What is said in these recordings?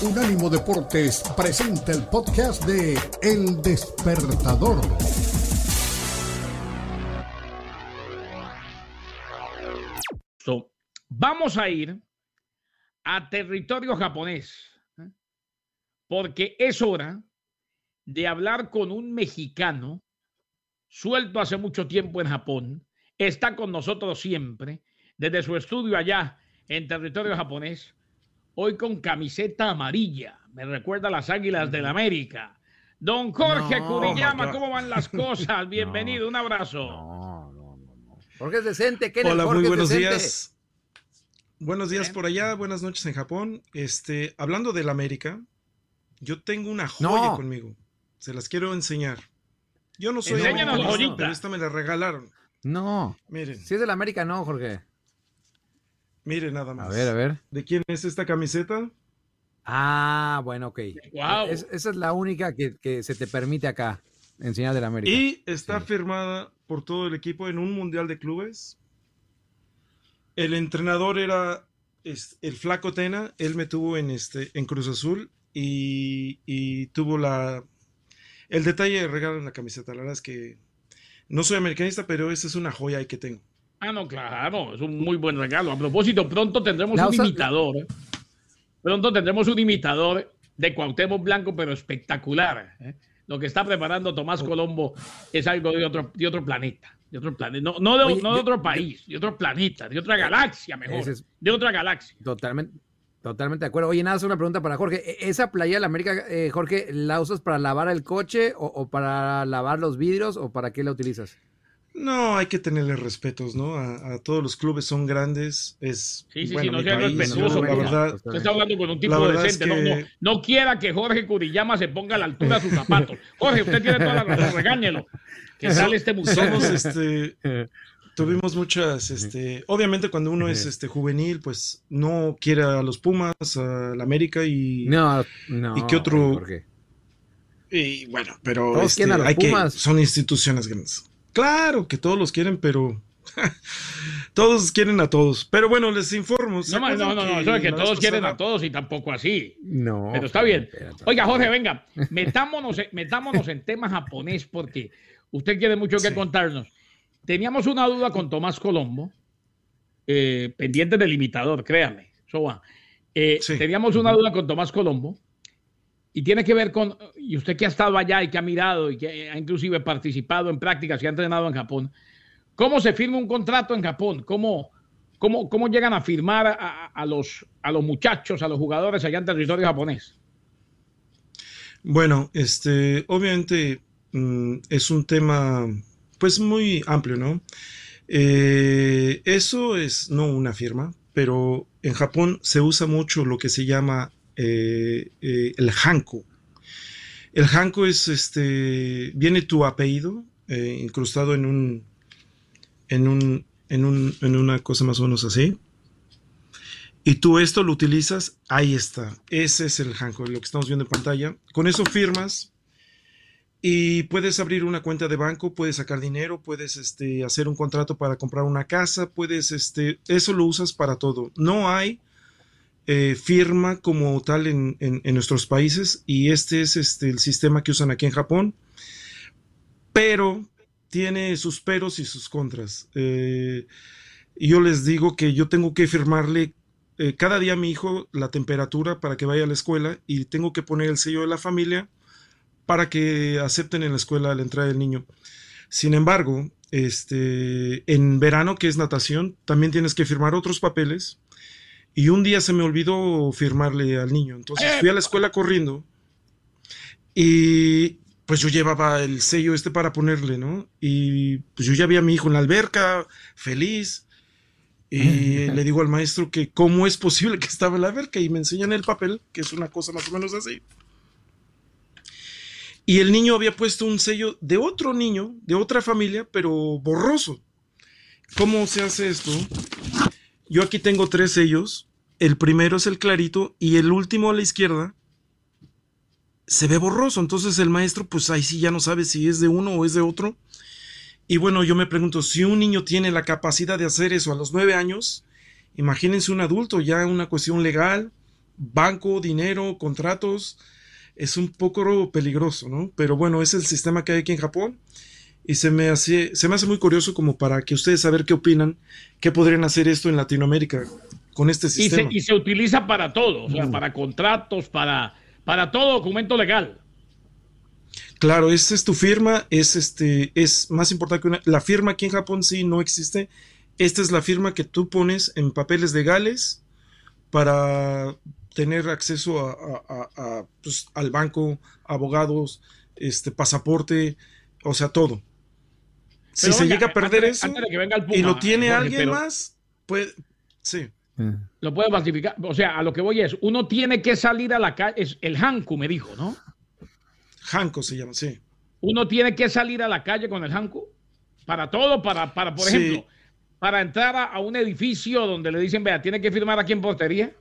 Unánimo Deportes presenta el podcast de El Despertador. vamos a ir a territorio japonés, ¿eh? porque es hora de hablar con un mexicano suelto hace mucho tiempo en Japón, está con nosotros siempre, desde su estudio allá en territorio japonés, hoy con camiseta amarilla, me recuerda a las Águilas del América. Don Jorge Curiyama, ¿cómo van las cosas? Bienvenido, un abrazo. No, no, no. Jorge es decente, ¿qué Hola, muy buenos días. Buenos días por allá, buenas noches en Japón. Este, hablando del América, yo tengo una joya conmigo. Se las quiero enseñar. Yo no soy americanista, pero esta me la regalaron. No. Miren. Si es del América, no, Jorge. Miren nada más. A ver, a ver. ¿De quién es esta camiseta? Ah, bueno, ok. Wow. esa es la única que, se te permite acá enseñar del América. Y está firmada por todo el equipo en un Mundial de Clubes. El entrenador era el flaco Tena, él me tuvo en, este, en Cruz Azul y, y tuvo la, el detalle de regalar la camiseta. La verdad es que no soy americanista, pero esa es una joya que tengo. Ah, no, claro, es un muy buen regalo. A propósito, pronto tendremos un imitador. ¿eh? Pronto tendremos un imitador de Cuauhtémoc Blanco, pero espectacular. ¿eh? Lo que está preparando Tomás Colombo es algo de otro, de otro planeta de otro planeta, no, no, de, no de otro país, de otro planeta, de otra galaxia mejor, de otra galaxia. Totalmente, totalmente de acuerdo. Oye, nada, es una pregunta para Jorge. ¿E-, ¿Esa playa de la América, eh, Jorge, la usas para lavar el coche o, para lavar los vidrios o para qué la utilizas? No, hay que tenerle respetos, ¿no? A, todos los clubes son grandes, es sí, sí, sí, no sea respetuoso, la verdad. Usted está hablando con un tipo decente, no, no, no, quiera que Jorge Curiyama se ponga a la altura de sus zapatos. Jorge, usted tiene toda la razón, regáñelo que sale este museo. este, tuvimos muchas, este, obviamente cuando uno es este juvenil, pues no quiere a los Pumas, a la América y no, no, y qué otro. Y bueno, pero este, hay que, son instituciones grandes. Claro que todos los quieren, pero todos quieren a todos. Pero bueno, les informo. No, no, no, no, eso es que todos quieren a todos y tampoco así. No. Pero está bien. Oiga, Jorge, venga, metámonos, metámonos en tema japonés porque Usted quiere mucho que contarnos. Teníamos una duda con Tomás Colombo, eh, pendiente del limitador, créame. Eh, teníamos una duda con Tomás Colombo y tiene que ver con, y usted que ha estado allá y que ha mirado y que ha inclusive participado en prácticas y ha entrenado en Japón, ¿cómo se firma un contrato en Japón? ¿Cómo, cómo, cómo llegan a firmar a, los, a los muchachos, a los jugadores allá en territorio japonés? Bueno, este, obviamente Mm, es un tema pues muy amplio, ¿no? Eh, eso es no una firma, pero en Japón se usa mucho lo que se llama eh, eh, el hanko. El hanko es este, viene tu apellido incrustado en un, en un, en un, en una cosa más o menos así. Y tú esto lo utilizas, ahí está. Ese es el hanko, lo que estamos viendo en pantalla. Con eso firmas y puedes abrir una cuenta de banco, puedes sacar dinero, puedes este, hacer un contrato para comprar una casa, puedes, este, eso lo usas para todo. No hay eh, firma como tal en, nuestros países y este es este, el sistema que usan aquí en Japón, pero tiene sus peros y sus contras. Eh, yo les digo que yo tengo que firmarle eh, cada día a mi hijo la temperatura para que vaya a la escuela y tengo que poner el sello de la familia para que acepten en la escuela la entrada del niño. Sin embargo, este, en verano, que es natación, también tienes que firmar otros papeles. Y un día se me olvidó firmarle al niño. Entonces fui a la escuela corriendo y pues yo llevaba el sello este para ponerle, ¿no? Y pues yo ya vi a mi hijo en la alberca, feliz. Y le digo al maestro que cómo es posible que estaba en la alberca y me enseñan el papel, que es una cosa más o menos así. Y el niño había puesto un sello de otro niño, de otra familia, pero borroso. ¿Cómo se hace esto? Yo aquí tengo tres sellos. El primero es el clarito y el último a la izquierda se ve borroso. Entonces el maestro, pues ahí sí ya no sabe si es de uno o es de otro. Y bueno, yo me pregunto, si un niño tiene la capacidad de hacer eso a los nueve años, imagínense un adulto, ya una cuestión legal, banco, dinero, contratos, es un poco peligroso, ¿no? Pero bueno, es el sistema que hay aquí en Japón y se me hace, se me hace muy curioso como para que ustedes saber qué opinan, qué podrían hacer esto en Latinoamérica con este sistema. Y se, utiliza para todo, o sea, mm. para contratos, para, para todo documento legal. Claro, esta es tu firma, es este, es más importante que una, la firma aquí en Japón sí no existe. Esta es la firma que tú pones en papeles legales para tener acceso a, pues, al banco, abogados, este pasaporte, o sea, todo. si se llega a perder eso y lo tiene alguien más, pues sí. Lo puede falsificar. O sea, a lo que voy es, uno tiene que salir a la calle. Es el Hanku, me dijo, ¿no? Hanku se llama, sí. Uno tiene que salir a la calle con el Hanku. Para todo, para, para por ejemplo, para entrar a, un edificio donde le dicen, vea, tiene que firmar aquí en portería.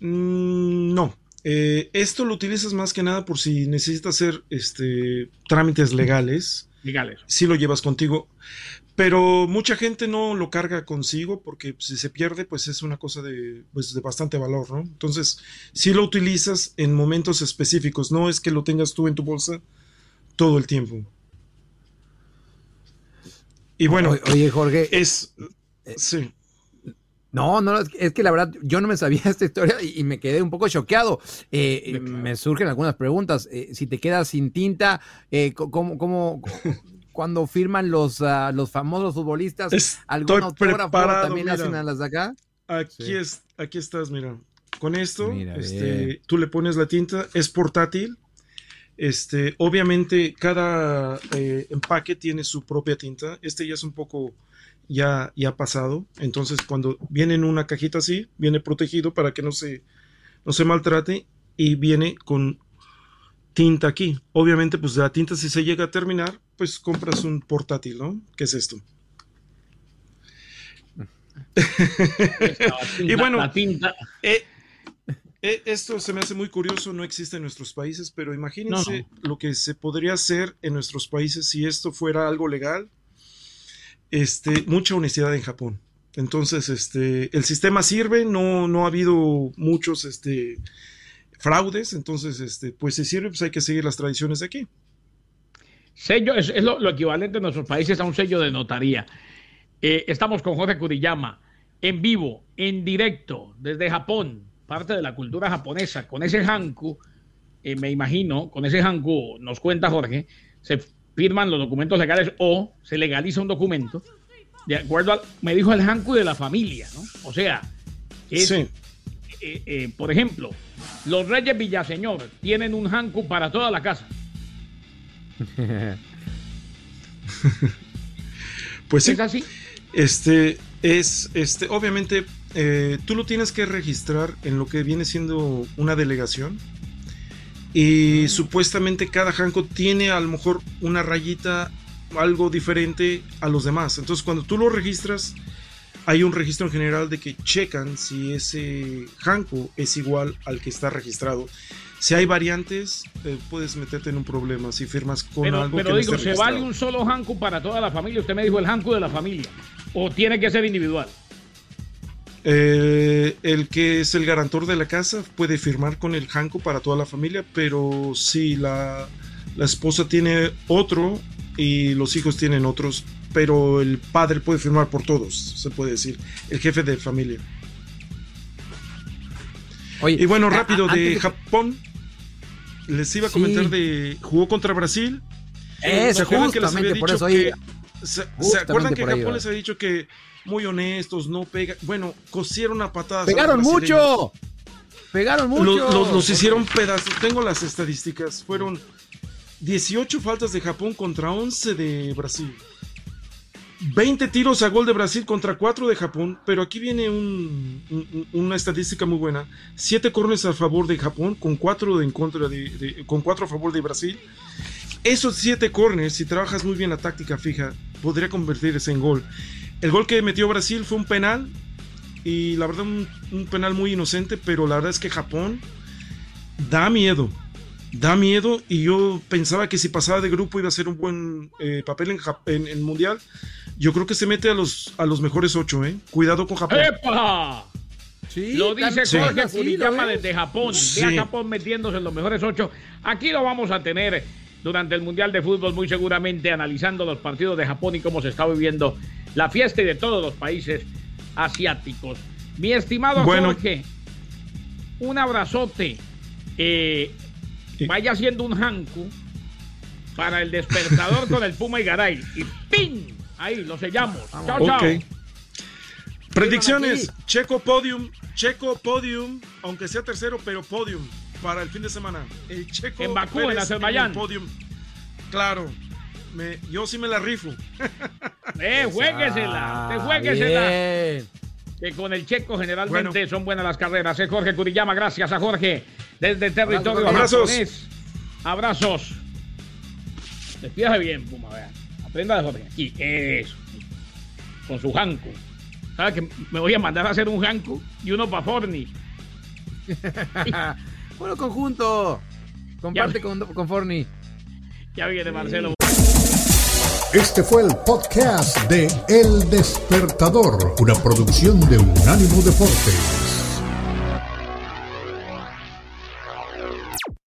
Mm, no. Eh, esto lo utilizas más que nada por si necesitas hacer este, trámites legales. Legales. Si lo llevas contigo. Pero mucha gente no lo carga consigo porque si se pierde, pues es una cosa de, pues de bastante valor, ¿no? Entonces, si lo utilizas en momentos específicos, no es que lo tengas tú en tu bolsa todo el tiempo. Y bueno, oye Jorge, es... Eh, sí. No, no, es que la verdad yo no me sabía esta historia y, me quedé un poco choqueado. Eh, me surgen algunas preguntas. Eh, si te quedas sin tinta, ¿cómo, cómo, cuando firman los, uh, los famosos futbolistas, Estoy algún autógrafo también hacen a las de acá. Aquí, es, aquí estás, mira. Con esto, este, tú le pones la tinta, es portátil. Este, obviamente, cada eh, empaque tiene su propia tinta. Este ya es un poco ya, ya pasado. Entonces, cuando viene en una cajita así, viene protegido para que no se, no se maltrate y viene con tinta aquí. Obviamente, pues la tinta si se llega a terminar, pues compras un portátil, ¿no? ¿Qué es esto? y bueno, eh, eh, esto se me hace muy curioso, no existe en nuestros países, pero imagínense lo que se podría hacer en nuestros países si esto fuera algo legal. Este, mucha honestidad en Japón. Entonces, este, el sistema sirve, no, no ha habido muchos, este, fraudes, entonces, este, pues si sirve, pues hay que seguir las tradiciones de aquí. Sello es, lo, equivalente en nuestros países a un sello de notaría. Eh, estamos con Jorge Kuriyama en vivo, en directo, desde Japón, parte de la cultura japonesa, con ese hanku, eh, me imagino, con ese hanku, nos cuenta Jorge, se firman los documentos legales o se legaliza un documento, de acuerdo al, me dijo el hanku de la familia, ¿no? O sea, sí. Eh, por ejemplo, los Reyes Villaseñor tienen un hanku para toda la casa. pues sí. ¿Es así? Este es, este, obviamente, eh, tú lo tienes que registrar en lo que viene siendo una delegación. Y ah. supuestamente cada hanko tiene a lo mejor una rayita algo diferente a los demás. Entonces, cuando tú lo registras, hay un registro en general de que checan si ese hanko es igual al que está registrado. Si hay variantes, eh, puedes meterte en un problema si firmas con pero, algo pero digo, ¿se vale un solo Hanku para toda la familia? Usted me dijo el Hanku de la familia. ¿O tiene que ser individual? Eh, el que es el garantor de la casa puede firmar con el Hanku para toda la familia, pero si la, la esposa tiene otro y los hijos tienen otros, pero el padre puede firmar por todos, se puede decir, el jefe de familia. y bueno, rápido, de Japón les iba a comentar de. Jugó contra Brasil. ¿Se acuerdan que les había dicho que. Se, acuerdan que Japón les había dicho que muy honestos, no pega. Bueno, cosieron a patadas. ¡Pegaron mucho! ¡Pegaron mucho! Los, hicieron pedazos. Tengo las estadísticas. Fueron 18 faltas de Japón contra 11 de Brasil. 20 tiros a gol de Brasil contra 4 de Japón, pero aquí viene una estadística muy buena. 7 corners a favor de Japón, con 4 en contra con 4 a favor de Brasil. Esos 7 corners, si trabajas muy bien la táctica fija, podría convertirse en gol. El gol que metió Brasil fue un penal, y la verdad un penal muy inocente, pero la verdad es que Japón da miedo da miedo y yo pensaba que si pasaba de grupo iba a ser un buen eh, papel en, el Mundial. Yo creo que se mete a los, a los mejores ocho, ¿eh? Cuidado con Japón. ¡Epa! lo dice Jorge Kuriyama desde Japón. Ve a Japón metiéndose en los mejores ocho. Aquí lo vamos a tener durante el Mundial de Fútbol, muy seguramente analizando los partidos de Japón y cómo se está viviendo la fiesta y de todos los países asiáticos. Mi estimado Jorge, un abrazote. Eh, vaya haciendo un hanku para el despertador con el Puma y Garay. Y ¡ping! Ahí lo sellamos. Chao, chao. Predicciones, Checo Podium, Checo Podium, aunque sea tercero, pero Podium para el fin de semana. El Checo en Bakú, en Azerbaiyán. Podium. Claro, me, yo sí me la rifo. Eh, jueguesela, te jueguesela. Que con el checo generalmente son buenas las carreras. Es Jorge Curiyama, gracias a Jorge desde el territorio Abrazos. Abrazos. Despídase bien, Puma, vea. Aprenda de Jorge. Aquí, eso. Con su janco. ¿Sabes que me voy a mandar a hacer un janco y uno para Forni? bueno, conjunto. Comparte con, con Forni. Ya viene Marcelo. Este fue el podcast de El Despertador, una producción de Unánimo Deportes.